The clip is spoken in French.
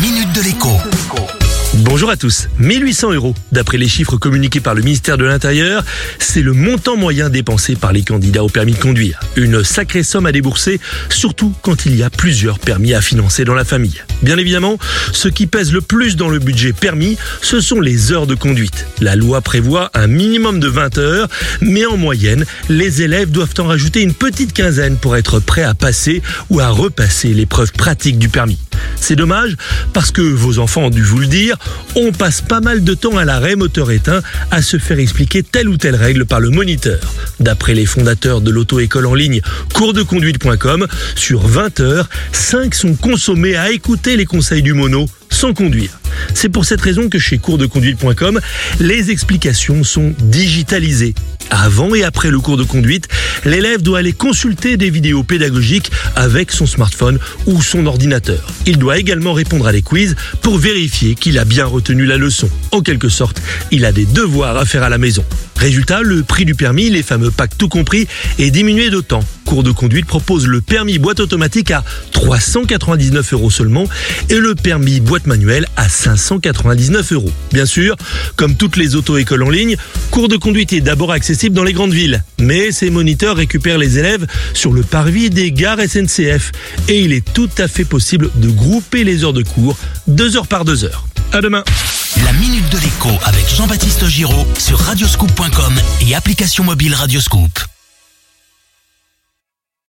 minute de l'écho. Bonjour à tous. 1800 euros, d'après les chiffres communiqués par le ministère de l'Intérieur, c'est le montant moyen dépensé par les candidats au permis de conduire. Une sacrée somme à débourser, surtout quand il y a plusieurs permis à financer dans la famille. Bien évidemment, ce qui pèse le plus dans le budget permis, ce sont les heures de conduite. La loi prévoit un minimum de 20 heures, mais en moyenne, les élèves doivent en rajouter une petite quinzaine pour être prêts à passer ou à repasser l'épreuve pratique du permis. C'est dommage parce que vos enfants ont dû vous le dire, on passe pas mal de temps à l'arrêt moteur éteint à se faire expliquer telle ou telle règle par le moniteur. D'après les fondateurs de l'auto-école en ligne coursdeconduite.com, sur 20 heures, 5 sont consommés à écouter les conseils du mono sans conduire. C'est pour cette raison que chez coursdeconduite.com, les explications sont digitalisées. Avant et après le cours de conduite, l'élève doit aller consulter des vidéos pédagogiques avec son smartphone ou son ordinateur. Il doit également répondre à des quiz pour vérifier qu'il a bien retenu la leçon. En quelque sorte, il a des devoirs à faire à la maison. Résultat, le prix du permis, les fameux packs tout compris, est diminué d'autant. Cours de conduite propose le permis boîte automatique à 399 euros seulement et le permis boîte manuelle à 599 euros. Bien sûr, comme toutes les auto-écoles en ligne, cours de conduite est d'abord accessible dans les grandes villes. Mais ces moniteurs récupèrent les élèves sur le parvis des gares SNCF et il est tout à fait possible de grouper les heures de cours deux heures par deux heures. À demain. La minute de l'écho avec Jean-Baptiste Giraud sur radioscoop.com et application mobile Radioscoop.